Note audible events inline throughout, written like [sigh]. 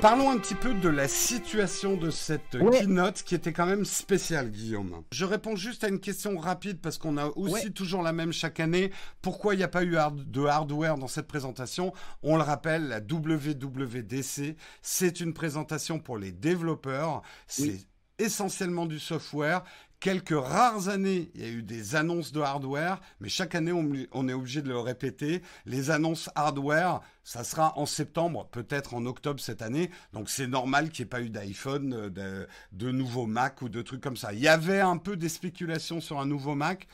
Parlons un petit peu de la situation de cette keynote qui était quand même spéciale, Guillaume. Je réponds juste à une question rapide parce qu'on a aussi toujours la même chaque année. Pourquoi il n'y a pas eu de hardware dans cette présentation? On le rappelle, la WWDC, c'est une présentation pour les développeurs. C'est essentiellement du software quelques rares années, il y a eu des annonces de hardware, mais chaque année, on, est obligé de le répéter. Les annonces hardware, ça sera en septembre, peut-être en octobre cette année. Donc c'est normal qu'il n'y ait pas eu d'iPhone, euh, de, de nouveaux Mac ou de trucs comme ça. Il y avait un peu des spéculations sur un nouveau Mac.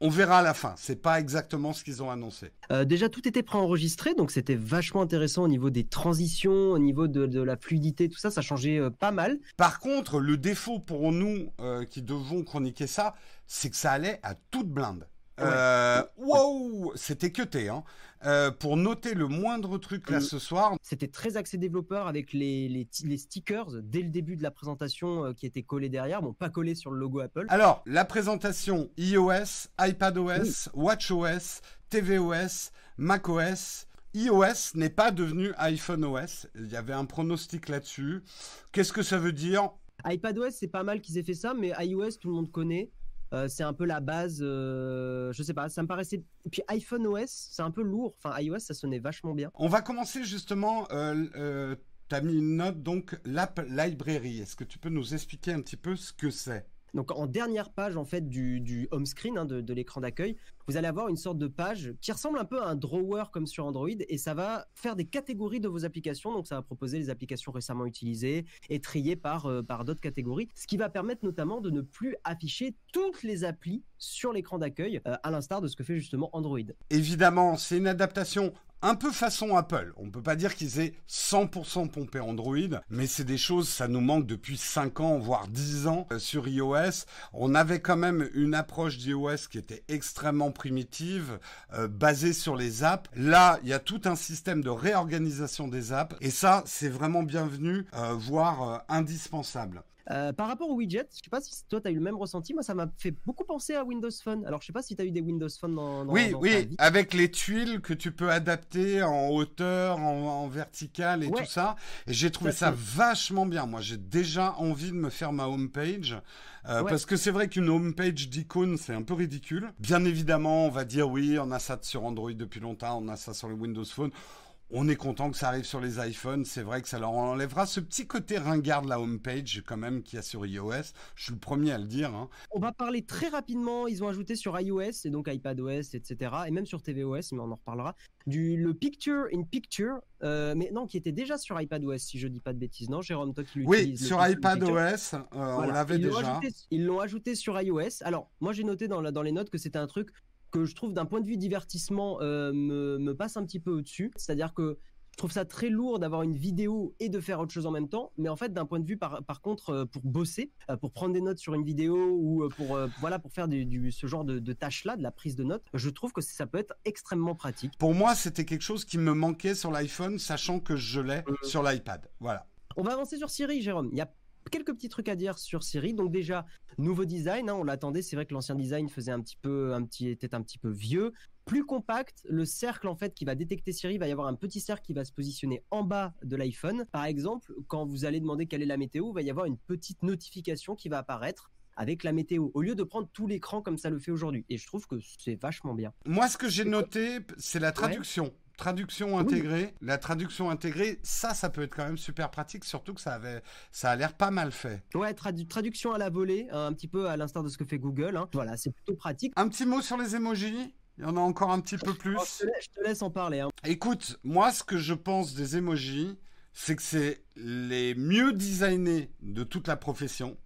On verra à la fin. C'est pas exactement ce qu'ils ont annoncé. Euh, déjà, tout était préenregistré, donc c'était vachement intéressant au niveau des transitions, au niveau de, la fluidité, tout ça, ça changeait euh, pas mal. Par contre, le défaut pour nous euh, qui devons chroniquer ça, c'est que ça allait à toute blinde. Euh, wow, c'était cuté, hein. Euh, pour noter le moindre truc là mm. ce soir. C'était très axé développeur avec les, les, stickers dès le début de la présentation euh, qui étaient collés derrière, bon pas collés sur le logo Apple. Alors, la présentation iOS, iPadOS, WatchOS, tvOS, macOS. iOS n'est pas devenu iPhone OS. Il y avait un pronostic là-dessus. Qu'est-ce que ça veut dire? iPadOS, c'est pas mal qu'ils aient fait ça, mais iOS, tout le monde connaît. Euh, c'est un peu la base. Euh, je sais pas, ça me paraissait. Puis iPhone OS, c'est un peu lourd. Enfin, iOS, ça sonnait vachement bien. On va commencer justement. Euh, tu as mis une note, donc l'App Library. Est-ce que tu peux nous expliquer un petit peu ce que c'est? Donc en dernière page en fait du, home screen hein, de l'écran d'accueil, vous allez avoir une sorte de page qui ressemble un peu à un drawer comme sur Android et ça va faire des catégories de vos applications. Donc ça va proposer les applications récemment utilisées et triées par, euh, d'autres catégories, ce qui va permettre notamment de ne plus afficher toutes les applis sur l'écran d'accueil, euh, à l'instar de ce que fait justement Android. Évidemment, c'est une adaptation un peu façon Apple. On ne peut pas dire qu'ils aient 100% pompé Android, mais c'est des choses, ça nous manque depuis 5 ans, voire 10 ans euh, sur iOS. On avait quand même une approche d'iOS qui était extrêmement primitive, euh, basée sur les apps. Là, il y a tout un système de réorganisation des apps, et ça, c'est vraiment bienvenu, euh, voire euh, par rapport au widget, je sais pas si toi tu as eu le même ressenti, moi ça m'a fait beaucoup penser à Windows Phone. Alors je sais pas si tu as eu des Windows Phone dans, dans Oui, oui, avec les tuiles que tu peux adapter en hauteur, en, vertical et tout ça. Et j'ai trouvé ça vachement bien. Moi j'ai déjà envie de me faire ma homepage euh, parce que c'est vrai qu'une homepage d'icônes, c'est un peu ridicule. Bien évidemment, on va dire oui, on a ça sur Android depuis longtemps, on a ça sur le Windows Phone. On est content que ça arrive sur les iPhones. C'est vrai que ça leur enlèvera ce petit côté ringard de la homepage quand même qu'il y a sur iOS. Je suis le premier à le dire. Hein. On va parler très rapidement. Ils ont ajouté sur iOS et donc iPadOS, etc. Et même sur tvOS, mais on en reparlera. Du le Picture in Picture, euh, mais non, qui était déjà sur iPadOS, si je dis pas de bêtises. Non, Jérôme, toi qui l'utilises. Oui, sur iPadOS, euh, on l'avait déjà. ils l'ont ajouté sur iOS. Alors, moi j'ai noté dans, dans les notes que c'était un truc que je trouve d'un point de vue divertissement euh, me, passe un petit peu au-dessus. C'est-à-dire que je trouve ça très lourd d'avoir une vidéo et de faire autre chose en même temps. Mais en fait, d'un point de vue, par, par contre, euh, pour bosser, euh, pour prendre des notes sur une vidéo ou pour, voilà, pour faire du, ce genre de, tâches-là, de la prise de notes, je trouve que ça peut être extrêmement pratique. Pour moi, c'était quelque chose qui me manquait sur l'iPhone, sachant que je l'ai sur l'iPad. Voilà. On va avancer sur Siri, Jérôme. Il y a quelques petits trucs à dire sur Siri. Donc déjà, nouveau design, hein, on l'attendait. C'est vrai que l'ancien design faisait un petit peu, un petit, était un petit peu vieux, plus compact. Le cercle en fait qui va détecter Siri, va y avoir un petit cercle qui va se positionner en bas de l'iPhone. Par exemple, quand vous allez demander quelle est la météo, il va y avoir une petite notification qui va apparaître avec la météo, au lieu de prendre tout l'écran comme ça le fait aujourd'hui. Et je trouve que c'est vachement bien. Moi, ce que j'ai noté, c'est la traduction traduction intégrée, la traduction intégrée, ça, ça peut être quand même super pratique, surtout que ça avait, ça a l'air pas mal fait. Ouais, traduction à la volée, un petit peu à l'instar de ce que fait Google. Hein. Voilà, c'est plutôt pratique. Un petit mot sur les emojis il y en a encore un petit peu plus. je, te laisse, en parler. Hein. Écoute, moi, ce que je pense des emojis, c'est que c'est les mieux designés de toute la profession,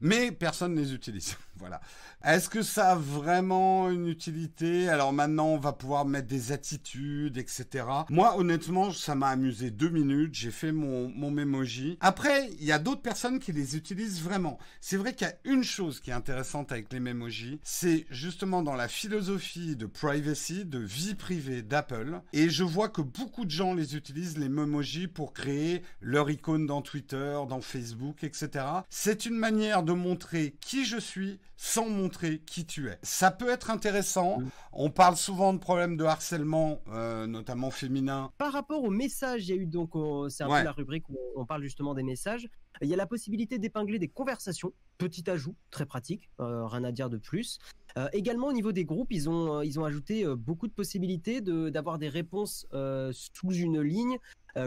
mais personne ne les utilise. [laughs] voilà. Est-ce que ça a vraiment une utilité? Alors maintenant, on va pouvoir mettre des attitudes, etc. Moi, honnêtement, ça m'a amusé deux minutes. J'ai fait mon, mon Memoji. Après, il y a d'autres personnes qui les utilisent vraiment. C'est vrai qu'il y a une chose qui est intéressante avec les Memoji, c'est justement dans la philosophie de privacy, de vie privée d'Apple. Et je vois que beaucoup de gens les utilisent, les Memoji, pour créer leur icône dans Twitter, dans Facebook, etc. C'est une manière de de montrer qui je suis sans montrer qui tu es. Ça peut être intéressant. Mm. On parle souvent de problèmes de harcèlement, euh, notamment féminin. Par rapport aux messages, il y a eu donc, c'est un peu la rubrique où on parle justement des messages. Il y a la possibilité d'épingler des conversations. Petit ajout, très pratique, euh, rien à dire de plus. Euh, également au niveau des groupes, ils ont, ils ont ajouté beaucoup de possibilités d'avoir des réponses sous une ligne,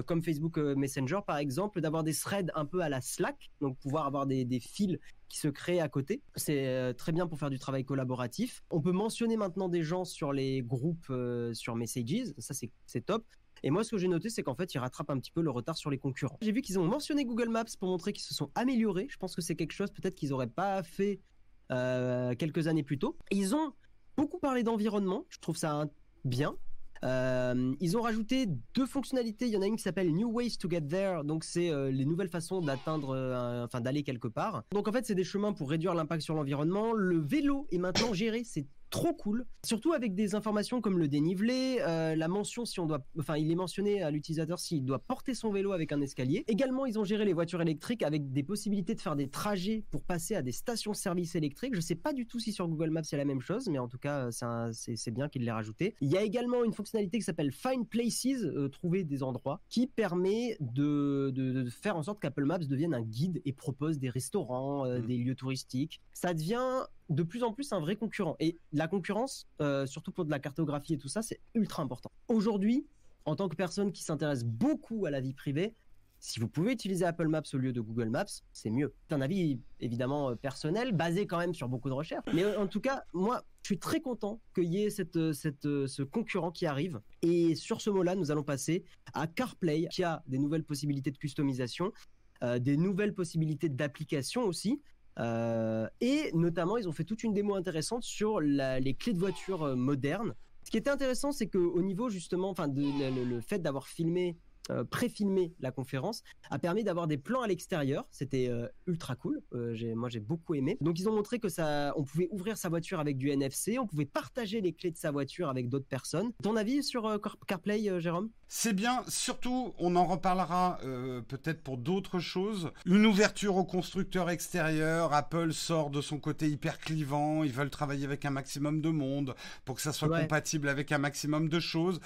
comme Facebook Messenger par exemple, d'avoir des threads un peu à la Slack, donc pouvoir avoir des, des fils qui se créent à côté. C'est euh, très bien pour faire du travail collaboratif. On peut mentionner maintenant des gens sur les groupes euh, sur Messages, ça c'est top. Et moi, ce que j'ai noté, c'est qu'en fait, ils rattrapent un petit peu le retard sur les concurrents. J'ai vu qu'ils ont mentionné Google Maps pour montrer qu'ils se sont améliorés. Je pense que c'est quelque chose peut-être qu'ils n'auraient pas fait euh, quelques années plus tôt. Ils ont beaucoup parlé d'environnement. Je trouve ça bien. Euh, ils ont rajouté deux fonctionnalités. Il y en a une qui s'appelle New Ways to Get There. Donc, c'est euh, les nouvelles façons d'atteindre, enfin, d'aller quelque part. Donc, en fait, c'est des chemins pour réduire l'impact sur l'environnement. Le vélo est maintenant géré. C'est trop cool. Surtout avec des informations comme le dénivelé, euh, la mention si on doit, enfin il est mentionné à l'utilisateur s'il doit porter son vélo avec un escalier. Également ils ont géré les voitures électriques avec des possibilités de faire des trajets pour passer à des stations-service électriques. Je sais pas du tout si sur Google Maps c'est la même chose, mais en tout cas c'est bien qu'il l'ait rajouté. Il y a également une fonctionnalité qui s'appelle Find Places, euh, trouver des endroits, qui permet de, de, faire en sorte qu'Apple Maps devienne un guide et propose des restaurants, euh, mmh. des lieux touristiques. Ça devient de plus en plus un vrai concurrent. Et la concurrence, euh, surtout pour de la cartographie et tout ça, c'est ultra important. Aujourd'hui, en tant que personne qui s'intéresse beaucoup à la vie privée, si vous pouvez utiliser Apple Maps au lieu de Google Maps, c'est mieux. C'est un avis évidemment euh, personnel, basé quand même sur beaucoup de recherches. Mais euh, en tout cas, moi, je suis très content qu'il y ait ce concurrent qui arrive. Et sur ce mot-là, nous allons passer à CarPlay, qui a des nouvelles possibilités de customisation, des nouvelles possibilités d'application aussi. Euh, et notamment, ils ont fait toute une démo intéressante sur les clés de voiture euh, modernes. Ce qui était intéressant, c'est qu'au niveau justement, enfin, le fait d'avoir filmé euh, pré-filmer la conférence a permis d'avoir des plans à l'extérieur. C'était euh, ultra cool. Euh, moi, j'ai beaucoup aimé. Donc, ils ont montré que ça, on pouvait ouvrir sa voiture avec du NFC, on pouvait partager les clés de sa voiture avec d'autres personnes. Ton avis sur CarPlay, Jérôme? C'est bien. Surtout, on en reparlera peut-être pour d'autres choses. Une ouverture aux constructeurs extérieurs. Apple sort de son côté hyper clivant. Ils veulent travailler avec un maximum de monde pour que ça soit compatible avec un maximum de choses.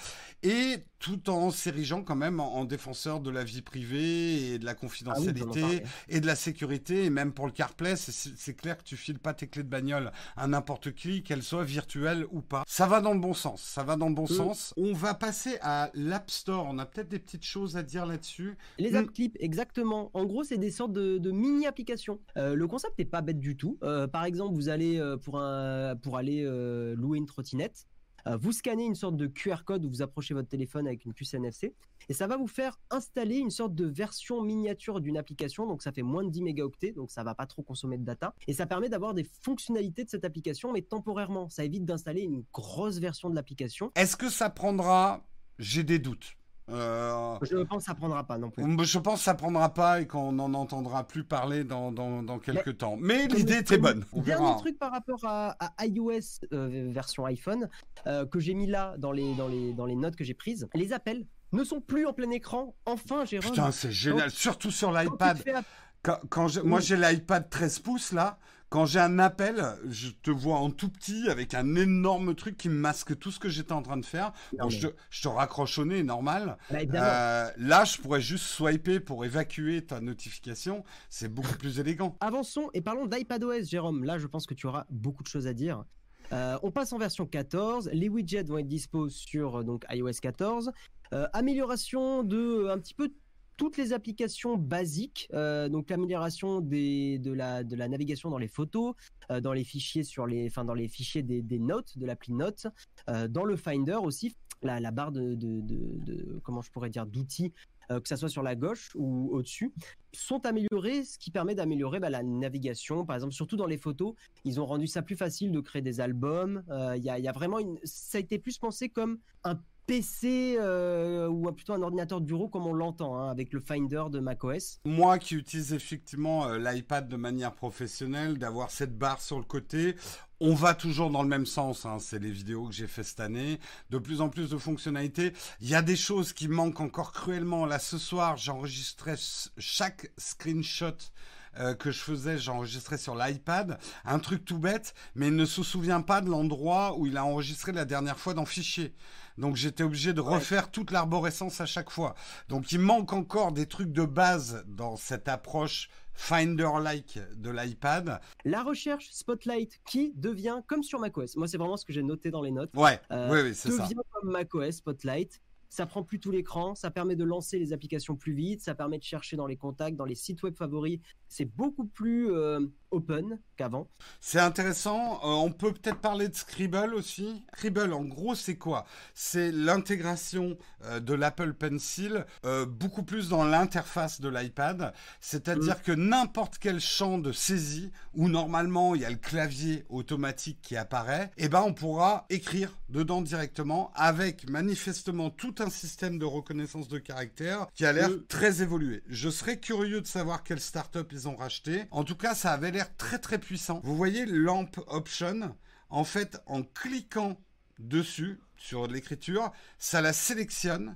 Et tout en s'érigeant quand même en, défenseur de la vie privée et de la confidentialité ah et de la sécurité. Et même pour le CarPlay, c'est clair que tu files pas tes clés de bagnole à n'importe qui, qu'elles soient virtuelles ou pas. Ça va dans le bon sens. Ça va dans le bon mm. sens. On va passer à l'App Store. On a peut-être des petites choses à dire là-dessus. Les app clips, exactement. En gros, c'est des sortes de, mini-applications. Euh, le concept n'est pas bête du tout. Euh, par exemple, vous allez euh, pour, un, pour aller louer une trottinette. Euh, vous scannez une sorte de QR code où vous approchez votre téléphone avec une puce NFC et ça va vous faire installer une sorte de version miniature d'une application. Donc ça fait moins de 10 mégaoctets, donc ça va pas trop consommer de data et ça permet d'avoir des fonctionnalités de cette application, mais temporairairement. Ça évite d'installer une grosse version de l'application. Est-ce que ça prendra J'ai des doutes. Euh, je pense que ça prendra pas non plus. Je pense que ça prendra pas et qu'on n'en entendra plus parler dans, dans, quelques temps. Mais l'idée était bonne. Dernier truc par rapport à, iOS euh, version iPhone euh, que j'ai mis là dans les, dans, les, dans les notes que j'ai prises. Les appels ne sont plus en plein écran. Enfin, Jérôme. Putain, c'est génial. Surtout sur l'iPad. Quand, moi j'ai l'iPad 13 pouces là, quand j'ai un appel, je te vois en tout petit avec un énorme truc qui me masque tout ce que j'étais en train de faire. je, te, raccroche au nez, normal. Bah, euh, là, je pourrais juste swiper pour évacuer ta notification. C'est beaucoup plus élégant. Avançons et parlons d'iPadOS, Jérôme. Là, je pense que tu auras beaucoup de choses à dire. Euh, on passe en version 14. Les widgets vont être dispo sur donc iOS 14. Euh, amélioration de un petit peu toutes les applications basiques, euh, donc l'amélioration de la, navigation dans les photos, euh, dans les fichiers dans les fichiers des, notes de l'appli Notes, euh, dans le Finder aussi, la, barre de, comment je pourrais dire d'outils, que ça soit sur la gauche ou au-dessus, sont améliorés, ce qui permet d'améliorer bah, la navigation. Par exemple, surtout dans les photos, ils ont rendu ça plus facile de créer des albums. Il y, a, vraiment ça a été plus pensé comme un PC euh, ou plutôt un ordinateur de bureau comme on l'entend hein, avec le Finder de macOS. Moi qui utilise effectivement euh, l'iPad de manière professionnelle, d'avoir cette barre sur le côté, on va toujours dans le même sens. Hein. C'est les vidéos que j'ai fait cette année. De plus en plus de fonctionnalités. Il y a des choses qui manquent encore cruellement. Là ce soir, j'enregistrais chaque screenshot euh, que je faisais, j'enregistrais sur l'iPad, un truc tout bête, mais il ne se souvient pas de l'endroit où il a enregistré la dernière fois dans Fichier. Donc j'étais obligé de refaire toute l'arborescence à chaque fois. Donc il manque encore des trucs de base dans cette approche Finder-like de l'iPad. La recherche Spotlight qui devient comme sur macOS. Moi, c'est vraiment ce que j'ai noté dans les notes. Ouais, euh, oui, oui c'est ça. Devient comme macOS Spotlight ça prend plus tout l'écran, ça permet de lancer les applications plus vite, ça permet de chercher dans les contacts, dans les sites web favoris. C'est beaucoup plus euh, open qu'avant. C'est intéressant. Euh, on peut peut-être parler de Scribble aussi. Scribble, en gros, c'est quoi? C'est l'intégration euh, de l'Apple Pencil beaucoup plus dans l'interface de l'iPad. C'est-à-dire mm. que n'importe quel champ de saisie où normalement il y a le clavier automatique qui apparaît, eh ben on pourra écrire dedans directement avec manifestement tout un système de reconnaissance de caractère qui a l'air très évolué. Je serais curieux de savoir quelle startup ils ont racheté. En tout cas, ça avait l'air très très puissant. Vous voyez Lamp Option? En fait, en cliquant dessus sur l'écriture, ça la sélectionne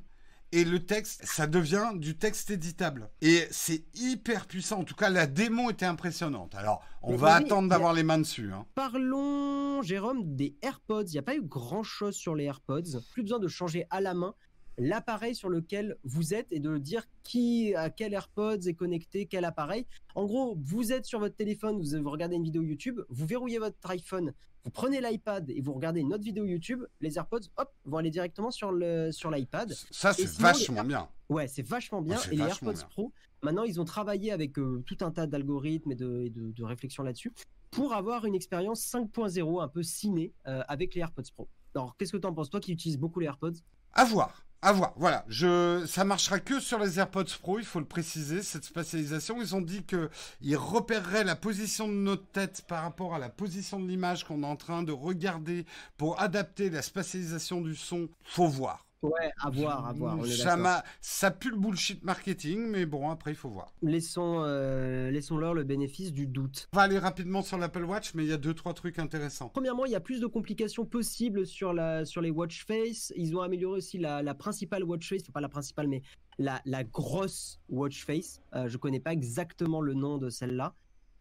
et le texte, ça devient du texte éditable. Et c'est hyper puissant. En tout cas, la démo était impressionnante. Alors, on va attendre d'avoir les mains dessus. Hein. Parlons, Jérôme, des AirPods. Il n'y a pas eu grand-chose sur les AirPods. Plus besoin de changer à la main l'appareil sur lequel vous êtes et de dire qui à quel AirPods est connecté, quel appareil. En gros, vous êtes sur votre téléphone, vous, regardez une vidéo YouTube, vous verrouillez votre iPhone, vous prenez l'iPad et vous regardez une autre vidéo YouTube, les AirPods, hop, vont aller directement sur le sur l'iPad. Ça c'est vachement bien. Ouais, c'est vachement bien. et les AirPods Pro, maintenant ils ont travaillé avec euh, tout un tas d'algorithmes et de, de, réflexions là-dessus pour avoir une expérience 5.0 un peu ciné euh, avec les AirPods Pro. Alors, qu'est-ce que tu en penses, toi qui utilises beaucoup les AirPods? À voir. À voir, voilà. Je, ça marchera que sur les AirPods Pro, il faut le préciser, cette spatialisation. Ils ont dit qu'ils repéreraient la position de notre tête par rapport à la position de l'image qu'on est en train de regarder pour adapter la spatialisation du son. Faut voir. Ouais, à voir, à voir. ça, ça pue le bullshit marketing, mais bon, après, il faut voir. Laissons, euh, laissons-leur le bénéfice du doute. On va aller rapidement sur l'Apple Watch, mais il y a deux, trois trucs intéressants. Premièrement, il y a plus de complications possibles sur, la, sur les watch face. Ils ont amélioré aussi la, la principale watch face, pas la principale, mais la, la grosse watch face. Euh, je connais pas exactement le nom de celle-là.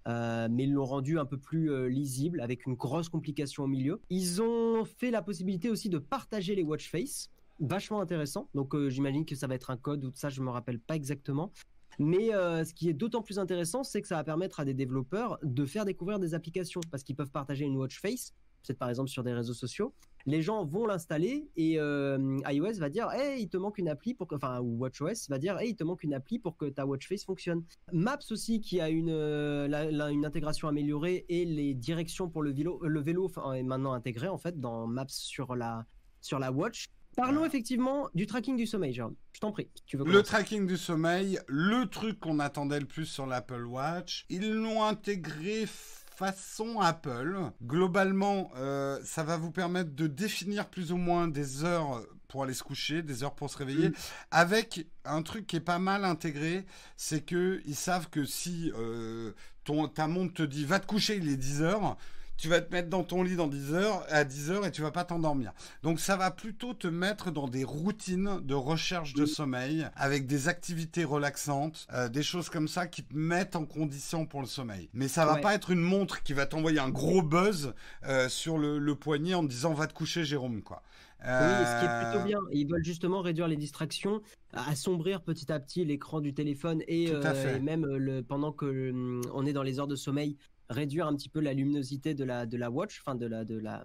Euh, mais ils l'ont rendu un peu plus euh, lisible avec une grosse complication au milieu. Ils ont fait la possibilité aussi de partager les watch face vachement intéressant. Donc euh, j'imagine que ça va être un code ou ça, je me rappelle pas exactement. Mais euh, ce qui est d'autant plus intéressant, c'est que ça va permettre à des développeurs de faire découvrir des applications parce qu'ils peuvent partager une watch face, peut-être par exemple sur des réseaux sociaux. Les gens vont l'installer et euh, iOS va dire hey il te manque une appli pour que enfin ou WatchOS va dire hey il te manque une appli pour que ta watch face fonctionne. Maps aussi qui a une une intégration améliorée et les directions pour le vélo le vélo est maintenant intégré en fait dans Maps sur la sur la watch Parlons effectivement du tracking du sommeil, Jérôme. Je t'en prie. Tu veux le tracking du sommeil, le truc qu'on attendait le plus sur l'Apple Watch, ils l'ont intégré façon Apple. Globalement, euh, ça va vous permettre de définir plus ou moins des heures pour aller se coucher, des heures pour se réveiller, mm. avec un truc qui est pas mal intégré, c'est que ils savent que si euh, ton, ta montre te dit va te coucher, il est 10 heures, tu vas te mettre dans ton lit dans 10 heures, à 10 heures et tu vas pas t'endormir. Donc ça va plutôt te mettre dans des routines de recherche de sommeil avec des activités relaxantes, euh, des choses comme ça qui te mettent en condition pour le sommeil. Mais ça va pas être une montre qui va t'envoyer un gros buzz euh, sur le, poignet en te disant va te coucher Jérôme quoi. Oui, ce qui est plutôt euh, bien. Ils veulent justement réduire les distractions, assombrir petit à petit l'écran du téléphone et, même le, pendant que on est dans les heures de sommeil, réduire un petit peu la luminosité de la, de la watch, enfin de la, de, la,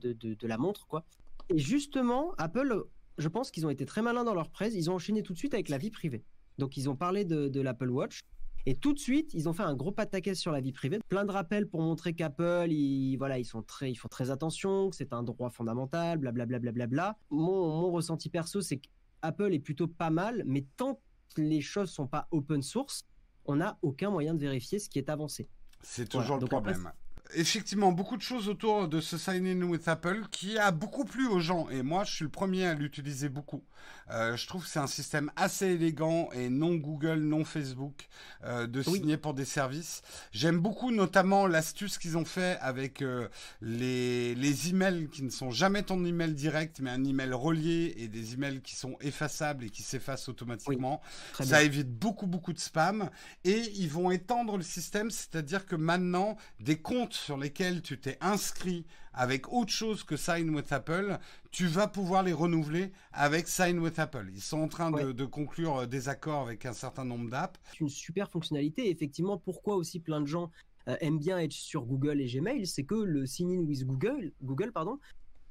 de, la montre, quoi. Et justement, Apple, je pense qu'ils ont été très malins dans leur presse. Ils ont enchaîné tout de suite avec la vie privée. Donc, ils ont parlé de, l'Apple Watch. Et tout de suite, ils ont fait un gros pataquès sur la vie privée. Plein de rappels pour montrer qu'Apple, ils, voilà, ils font très attention, que c'est un droit fondamental, blablabla. Bla, bla, bla, mon, mon ressenti perso, c'est qu'Apple est plutôt pas mal, mais tant que les choses sont pas open source, on n'a aucun moyen de vérifier ce qui est avancé. C'est toujours le problème. Effectivement, beaucoup de choses autour de ce Sign In with Apple qui a beaucoup plu aux gens. Et moi, je suis le premier à l'utiliser beaucoup. Euh, je trouve que c'est un système assez élégant et non Google, non Facebook euh, de signer pour des services. J'aime beaucoup notamment l'astuce qu'ils ont fait avec euh, les, les emails qui ne sont jamais ton email direct, mais un email relié et des emails qui sont effaçables et qui s'effacent automatiquement. Ça évite beaucoup, beaucoup de spam. Et ils vont étendre le système, c'est-à-dire que maintenant, des comptes sur lesquels tu t'es inscrit avec autre chose que Sign with Apple, tu vas pouvoir les renouveler avec Sign with Apple. Ils sont en train de, conclure euh, des accords avec un certain nombre d'apps. C'est une super fonctionnalité. Effectivement, pourquoi aussi plein de gens euh, aiment bien être sur Google et Gmail, c'est que le Sign in with Google, Google pardon,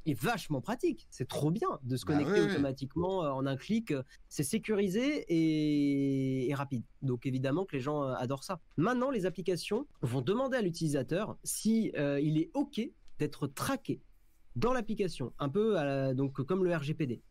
est vachement pratique. C'est trop bien de se bah connecter automatiquement euh, en un clic. C'est sécurisé et... rapide. Donc évidemment que les gens adorent ça. Maintenant, les applications vont demander à l'utilisateur si il est OK d'être traqué dans l'application, un peu donc comme le RGPD.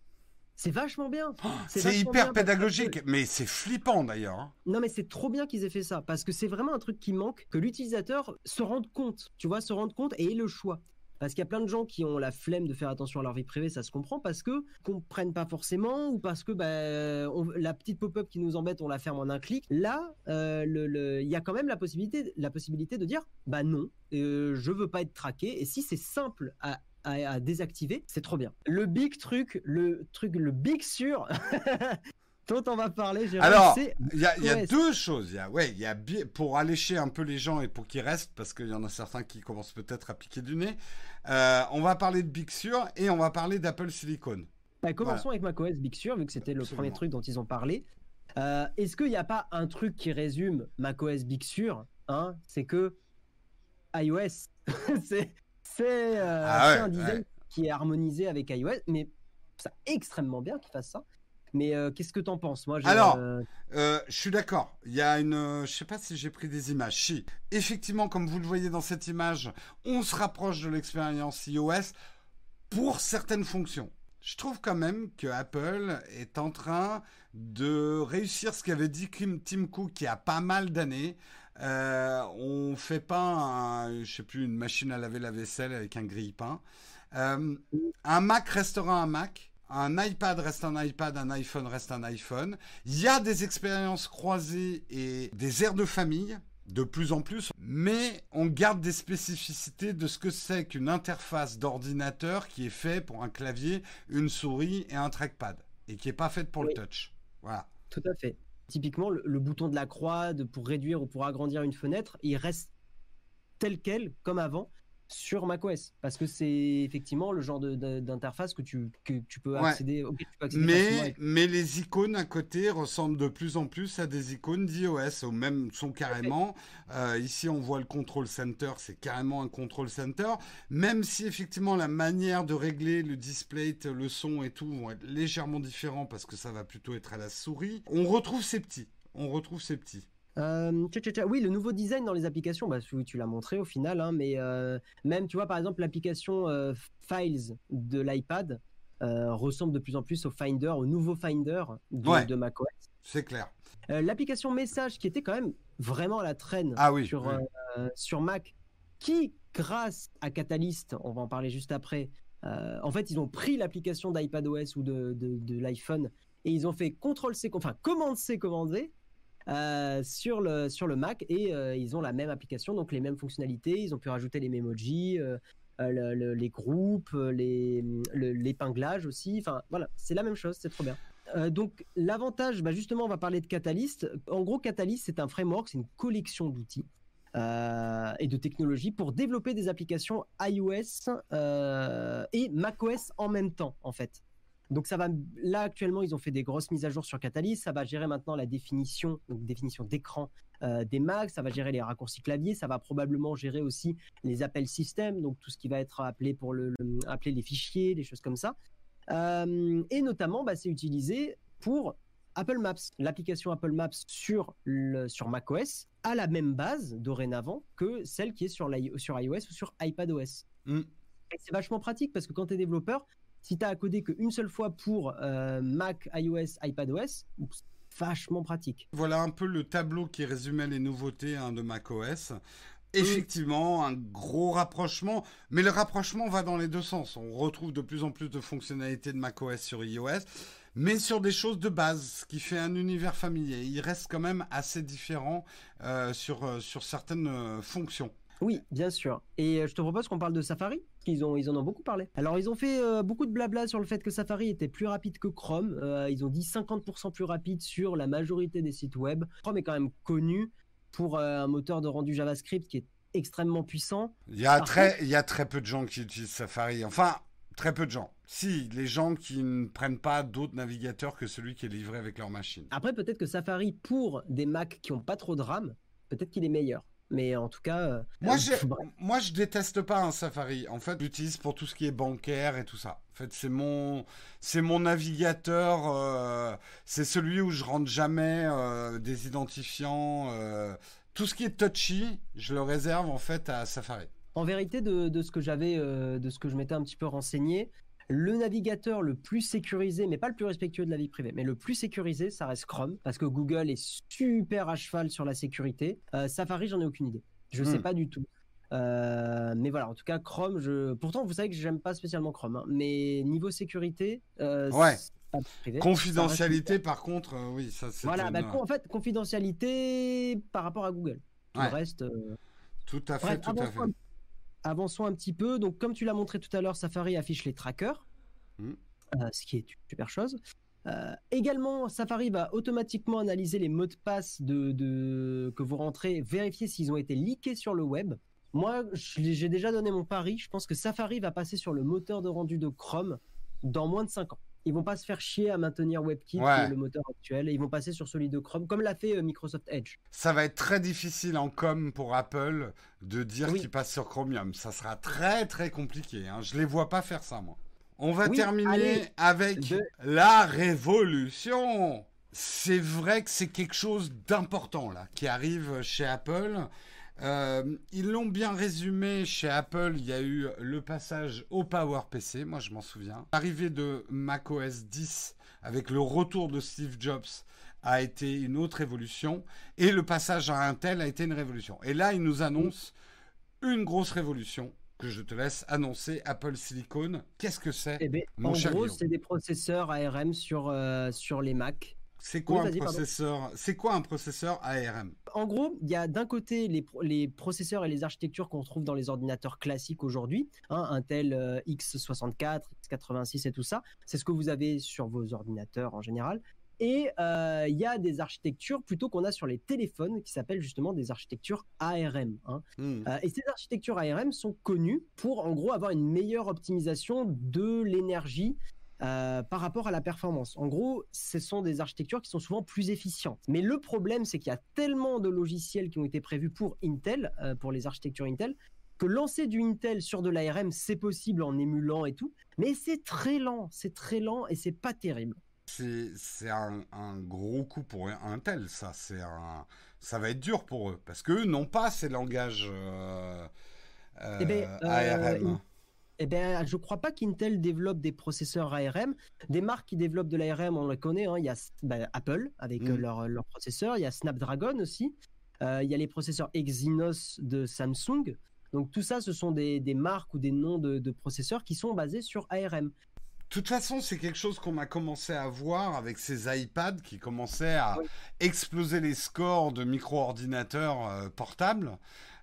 C'est vachement bien. Oh, c'est hyper pédagogique, mais c'est flippant d'ailleurs. Hein. Non, mais c'est trop bien qu'ils aient fait ça parce que c'est vraiment un truc qui manque, que l'utilisateur se rende compte, tu vois, se rende compte et ait le choix. Parce qu'il y a plein de gens qui ont la flemme de faire attention à leur vie privée, ça se comprend, parce que comprennent pas forcément ou parce que bah, la petite pop-up qui nous embête, on la ferme en un clic. Là, euh, il y a quand même la possibilité, la possibilité de dire, bah non, euh, je veux pas être traqué. Et si c'est simple à désactiver, c'est trop bien. Le big truc, le truc, le big sûr [laughs] dont on va parler. Alors, il y, a deux choses. Il y a, ouais, il y a pour allécher un peu les gens et pour qu'ils restent, parce qu'il y en a certains qui commencent peut-être à piquer du nez. Euh, on va parler de Big Sur et on va parler d'Apple Silicon. Bah, commençons avec macOS Big Sur, vu que c'était le premier truc dont ils ont parlé. Euh, est-ce qu'il n'y a pas un truc qui résume macOS Big Sur hein? C'est que iOS, [laughs] c'est euh, ah un design qui est harmonisé avec iOS, mais c'est extrêmement bien qu'il fasse ça. Mais euh, qu'est-ce que t'en penses? Moi, Alors, euh, je suis d'accord. Il y a une, je sais pas si j'ai pris des images. Si, effectivement, comme vous le voyez dans cette image, on se rapproche de l'expérience iOS pour certaines fonctions. Je trouve quand même que Apple est en train de réussir ce qu'avait dit Tim Cook il y a pas mal d'années. Euh, on fait pas, je sais plus, une machine à laver la vaisselle avec un grille-pain. Euh, un Mac restera un Mac. Un iPad reste un iPad, un iPhone reste un iPhone. Il y a des expériences croisées et des airs de famille de plus en plus, mais on garde des spécificités de ce que c'est qu'une interface d'ordinateur qui est fait pour un clavier, une souris et un trackpad, et qui n'est pas faite pour le touch. Voilà. Tout à fait. Typiquement, le, bouton de la croix pour réduire ou pour agrandir une fenêtre, il reste tel quel, comme avant sur macOS parce que c'est effectivement le genre d'interface que tu, que tu peux accéder, mais, mais les icônes à côté ressemblent de plus en plus à des icônes d'iOS, ou même sont carrément. Euh, ici, on voit le control center, c'est carrément un control center, même si effectivement la manière de régler le display, le son et tout vont être légèrement différents parce que ça va plutôt être à la souris. On retrouve ces petits. On retrouve ces petits. Euh, oui, le nouveau design dans les applications, bah, tu l'as montré au final, hein, mais euh, même, tu vois, par exemple, l'application euh, Files de l'iPad ressemble de plus en plus au Finder, au nouveau Finder de, macOS. C'est clair. l'application Message, qui était quand même vraiment à la traîne ah sur, sur Mac, qui, grâce à Catalyst, on va en parler juste après, en fait, ils ont pris l'application d'iPadOS ou de, de, l'iPhone et ils ont fait CTRL-C, enfin, commande-C, commande-V, euh, sur, le, sur le Mac et euh, ils ont la même application, donc les mêmes fonctionnalités. Ils ont pu rajouter les memojis, euh, les groupes, l'épinglage aussi. Enfin voilà, c'est la même chose, c'est trop bien. donc l'avantage, bah, justement, on va parler de Catalyst. En gros, Catalyst, c'est un framework, c'est une collection d'outils. et de technologies pour développer des applications iOS et macOS en même temps, en fait. Donc ça va là actuellement ils ont fait des grosses mises à jour sur Catalyst, ça va gérer maintenant la définition donc définition d'écran euh, des Macs, ça va gérer les raccourcis clavier, ça va probablement gérer aussi les appels système, donc tout ce qui va être appelé pour le, appeler les fichiers, des choses comme ça. Euh, et notamment bah, c'est utilisé pour Apple Maps, l'application Apple Maps sur le, sur macOS a la même base dorénavant que celle qui est sur, sur iOS ou sur iPadOS. Mm. C'est vachement pratique parce que quand tu es développeur, si tu as à coder qu'une seule fois pour euh, Mac, iOS, iPadOS, vachement pratique. Voilà un peu le tableau qui résumait les nouveautés hein, de macOS. effectivement un gros rapprochement, mais le rapprochement va dans les deux sens. On retrouve de plus en plus de fonctionnalités de macOS sur iOS, mais sur des choses de base, ce qui fait un univers familier. Il reste quand même assez différent euh, sur, euh, sur certaines euh, fonctions. Oui, bien sûr. Et je te propose qu'on parle de Safari. Ils, ont, ils en ont beaucoup parlé. Alors, ils ont fait beaucoup de blabla sur le fait que Safari était plus rapide que Chrome. ils ont dit 50% plus rapide sur la majorité des sites web. Chrome est quand même connu pour un moteur de rendu JavaScript qui est extrêmement puissant. Il y a, très, il y a très peu de gens qui utilisent Safari. Enfin, très peu de gens. Si, les gens qui ne prennent pas d'autres navigateurs que celui qui est livré avec leur machine. Après, peut-être que Safari, pour des Macs qui n'ont pas trop de RAM, peut-être qu'il est meilleur. Mais en tout cas. Euh, moi, je, moi, je déteste pas un Safari. En fait, j'utilise pour tout ce qui est bancaire et tout ça. En fait, c'est mon, c'est mon navigateur. Euh, c'est celui où je rentre jamais euh, des identifiants. tout ce qui est touchy, je le réserve en fait à Safari. En vérité, de, ce que j'avais, de ce que je m'étais un petit peu renseigné, le navigateur le plus sécurisé, mais pas le plus respectueux de la vie privée, mais le plus sécurisé, ça reste Chrome, parce que Google est super à cheval sur la sécurité. Euh, Safari, j'en ai aucune idée. Je ne sais hmm. pas du tout. Euh, mais voilà, en tout cas, Chrome, je... pourtant, vous savez que j'aime pas spécialement Chrome, hein, mais niveau sécurité, euh, ouais. confidentialité, par contre, oui, ça c'est. Voilà, bah, en fait, confidentialité par rapport à Google. Tout le reste. Tout à fait, tout à fait avançons un petit peu. Donc, comme tu l'as montré tout à l'heure, Safari affiche les trackers, mm. euh, ce qui est une super chose. Euh, également, Safari va automatiquement analyser les mots de passe de, que vous rentrez, vérifier s'ils ont été leakés sur le web. Moi, j'ai déjà donné mon pari. Je pense que Safari va passer sur le moteur de rendu de Chrome dans moins de 5 ans ils vont pas se faire chier à maintenir WebKit, le moteur actuel, et ils vont passer sur celui de Chrome, comme l'a fait euh, Microsoft Edge. Ça va être très difficile en com pour Apple de dire qu'ils passent sur Chromium. Ça sera très très compliqué. Hein. Je les vois pas faire ça, moi. On va terminer avec la révolution. C'est vrai que c'est quelque chose d'important là qui arrive chez Apple. Euh, ils l'ont bien résumé chez Apple. Il y a eu le passage au PowerPC, moi je m'en souviens. L'arrivée de macOS 10 avec le retour de Steve Jobs a été une autre évolution. Et le passage à Intel a été une révolution. Et là, ils nous annoncent une grosse révolution que je te laisse annoncer Apple Silicon. Qu'est-ce que c'est eh ben, En gros, c'est des processeurs ARM sur, euh, sur les Mac. C'est quoi, un processeur? C'est quoi un processeur ARM En gros, il y a d'un côté les, processeurs et les architectures qu'on trouve dans les ordinateurs classiques aujourd'hui, hein, Intel euh, x64, x86 et tout ça. C'est ce que vous avez sur vos ordinateurs en général. Et euh, il y a des architectures plutôt qu'on a sur les téléphones qui s'appellent justement des architectures ARM. Hein. Hmm. Euh, et ces architectures ARM sont connues pour en gros avoir une meilleure optimisation de l'énergie euh, par rapport à la performance. En gros, ce sont des architectures qui sont souvent plus efficientes. Mais le problème, c'est qu'il y a tellement de logiciels qui ont été prévus pour Intel, euh, pour les architectures Intel, que lancer du Intel sur de l'ARM, c'est possible en émulant et tout, mais c'est très lent, c'est très lent et c'est pas terrible. C'est un, gros coup pour Intel, ça. C'est ça va être dur pour eux parce qu'eux n'ont pas ces langages euh, eh ben, ARM. Eh bien, je ne crois pas qu'Intel développe des processeurs ARM. Des marques qui développent de l'ARM, on les connaît. Hein. Il y a bah, Apple avec euh, mm. leurs processeurs. Il y a Snapdragon aussi. Euh, il y a les processeurs Exynos de Samsung. Donc tout ça, ce sont des, marques ou des noms de, processeurs qui sont basés sur ARM. De toute façon, c'est quelque chose qu'on a commencé à voir avec ces iPads qui commençaient à exploser les scores de micro-ordinateurs euh, portables.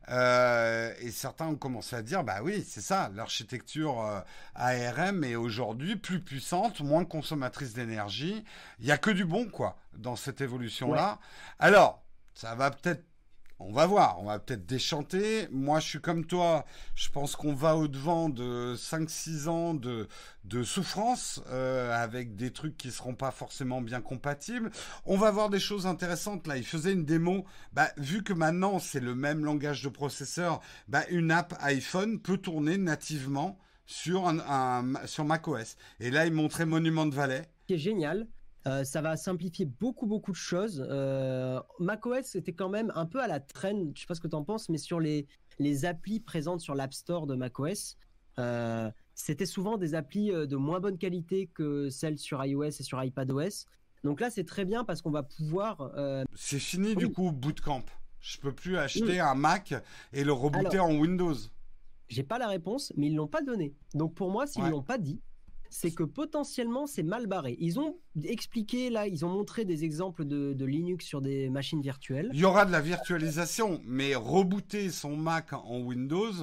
Euh, et certains ont commencé à dire, bah oui, c'est ça, l'architecture euh, ARM est aujourd'hui plus puissante, moins consommatrice d'énergie. Il n'y a que du bon, quoi, dans cette évolution-là. Alors, ça va peut-être on va voir, on va peut-être déchanter. Moi, je suis comme toi, je pense qu'on va au-devant de 5-6 ans de, de souffrance euh, avec des trucs qui seront pas forcément bien compatibles. On va voir des choses intéressantes. Là, il faisait une démo. Bah, vu que maintenant, c'est le même langage de processeur, bah, une app iPhone peut tourner nativement sur, un, sur macOS. Et là, il montrait Monument de Valley. Qui est génial. Euh, ça va simplifier beaucoup beaucoup de choses. Euh, macOS était quand même un peu à la traîne, je sais pas ce que tu en penses, mais sur les, les applis présentes sur l'App Store de macOS, euh, c'était souvent des applis de moins bonne qualité que celles sur iOS et sur iPadOS. Donc là, c'est très bien parce qu'on va pouvoir. C'est fini du coup Bootcamp. Je peux plus acheter un Mac et le rebooter en Windows. J'ai pas la réponse, mais ils l'ont pas donné. Donc pour moi, s'ils l'ont pas dit, c'est que potentiellement c'est mal barré. Ils ont expliqué là, ils ont montré des exemples de, Linux sur des machines virtuelles. Il y aura de la virtualisation, mais rebooter son Mac en Windows,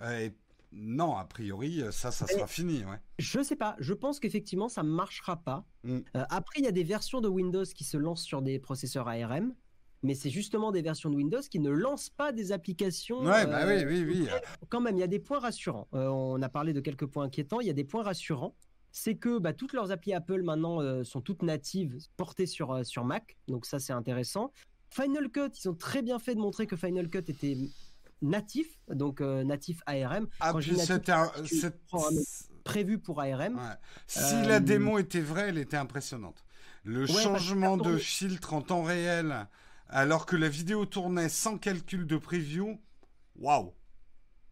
euh, non, a priori, ça, ça sera fini. Ouais. Je sais pas. Je pense qu'effectivement, ça marchera pas. Mm. Euh, après, il y a des versions de Windows qui se lancent sur des processeurs ARM mais c'est justement des versions de Windows qui ne lancent pas des applications. Ouais, bah oui, oui, oui. Quand même, il y a des points rassurants. Euh, on a parlé de quelques points inquiétants. Il y a des points rassurants. C'est que bah, toutes leurs applis Apple maintenant euh, sont toutes natives, portées sur, euh, sur Mac. Donc ça, c'est intéressant. Final Cut, ils ont très bien fait de montrer que Final Cut était natif, donc natif ARM. Ah, c'était un... prévu pour ARM. Si la démo était vraie, elle était impressionnante. Le changement de filtre en temps réel alors que la vidéo tournait sans calcul de preview. Waouh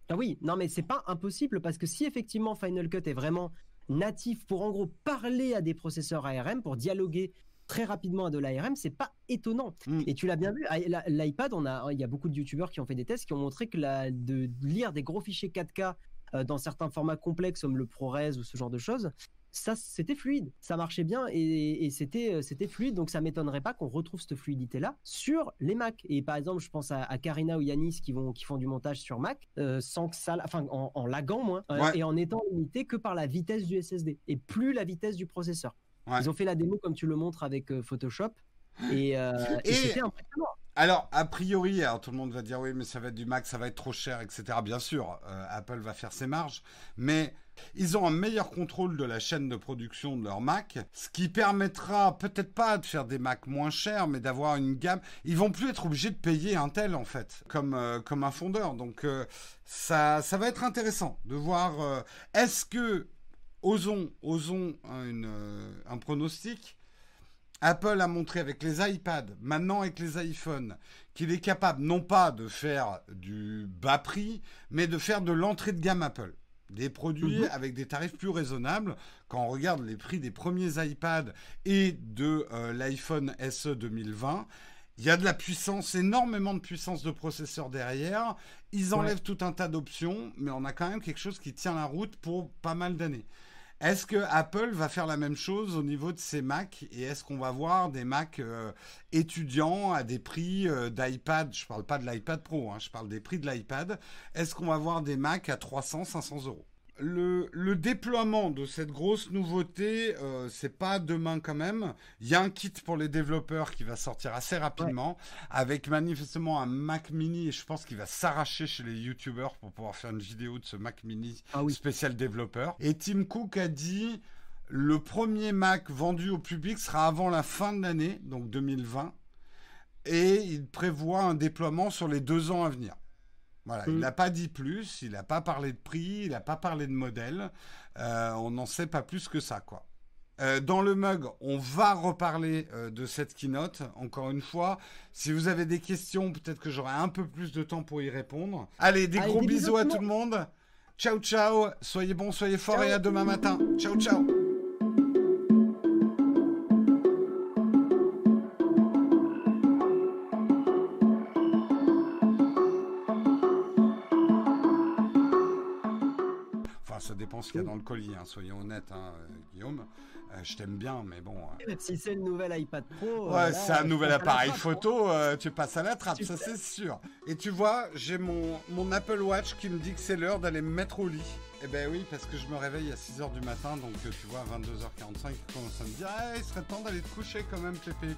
Ah oui, non mais c'est pas impossible parce que si effectivement Final Cut est vraiment natif pour en gros parler à des processeurs ARM, pour dialoguer très rapidement à de l'ARM, c'est pas étonnant. Mm. Et tu l'as bien vu, l'iPad, on a, il y a beaucoup de youtubeurs qui ont fait des tests qui ont montré que la, de lire des gros fichiers 4K euh, dans certains formats complexes comme le ProRes ou ce genre de choses, ça c'était fluide, ça marchait bien et, c'était euh, c'était fluide, donc ça m'étonnerait pas qu'on retrouve cette fluidité là sur les Mac. Et par exemple, je pense à, Karina ou Yanis qui vont qui font du montage sur Mac euh, sans que ça, enfin en, en lagant moins euh, et en étant limité que par la vitesse du SSD et plus la vitesse du processeur. Ils ont fait la démo comme tu le montres avec Photoshop et, et c'était impressionnant. Alors, a priori, alors tout le monde va dire oui, mais ça va être du Mac, ça va être trop cher, etc. Bien sûr, euh, Apple va faire ses marges, mais ils ont un meilleur contrôle de la chaîne de production de leur Mac, ce qui permettra peut-être pas de faire des Macs moins chers, mais d'avoir une gamme. Ils vont plus être obligés de payer un tel en fait, comme euh, comme un fondeur. Donc euh, ça ça va être intéressant de voir. Est-ce que osons osons un pronostic Apple a montré avec les iPads, maintenant avec les iPhones, qu'il est capable non pas de faire du bas prix, mais de faire de l'entrée de gamme Apple. Des produits mhm. avec des tarifs plus raisonnables. Quand on regarde les prix des premiers iPads et de euh, l'iPhone SE 2020, il y a de la puissance, énormément de puissance de processeur derrière. Ils enlèvent tout un tas d'options, mais on a quand même quelque chose qui tient la route pour pas mal d'années. Est-ce que Apple va faire la même chose au niveau de ses Mac et est-ce qu'on va voir des Mac euh, étudiants à des prix euh, d'iPad? Je ne parle pas de l'iPad Pro, hein, je parle des prix de l'iPad. Est-ce qu'on va voir des Mac à 300, 500 euros? Le, déploiement de cette grosse nouveauté, euh, c'est pas demain quand même. Il y a un kit pour les développeurs qui va sortir assez rapidement, avec manifestement un Mac Mini, et je pense qu'il va s'arracher chez les YouTubers pour pouvoir faire une vidéo de ce Mac Mini ah spécial développeur. Et Tim Cook a dit le premier Mac vendu au public sera avant la fin de l'année, donc 2020, et il prévoit un déploiement sur les deux ans à venir. Voilà, il mm. n'a pas dit plus, il n'a pas parlé de prix, il n'a pas parlé de modèle. Euh, on n'en sait pas plus que ça, quoi. Euh, dans le mug, on va reparler euh, de cette keynote. Encore une fois, si vous avez des questions, peut-être que j'aurai un peu plus de temps pour y répondre. Allez, des gros bisous, à tout le monde. Ciao, ciao. Soyez bons, soyez forts et à demain matin. Ciao, ciao. Ce qu'il y a dans le colis, hein, soyons honnêtes, hein, euh, Guillaume. Euh, je t'aime bien, mais bon. Euh. Si c'est le nouvel iPad Pro. Ouais, c'est un nouvel appareil photo, tu passes à la trappe, ça c'est sûr. Et tu vois, j'ai mon, mon Apple Watch qui me dit que c'est l'heure d'aller me mettre au lit. Eh ben oui, parce que je me réveille à 6h du matin, donc tu vois, à 22h45, il commence à me dire, ah, il serait temps d'aller te coucher quand même, Pépé.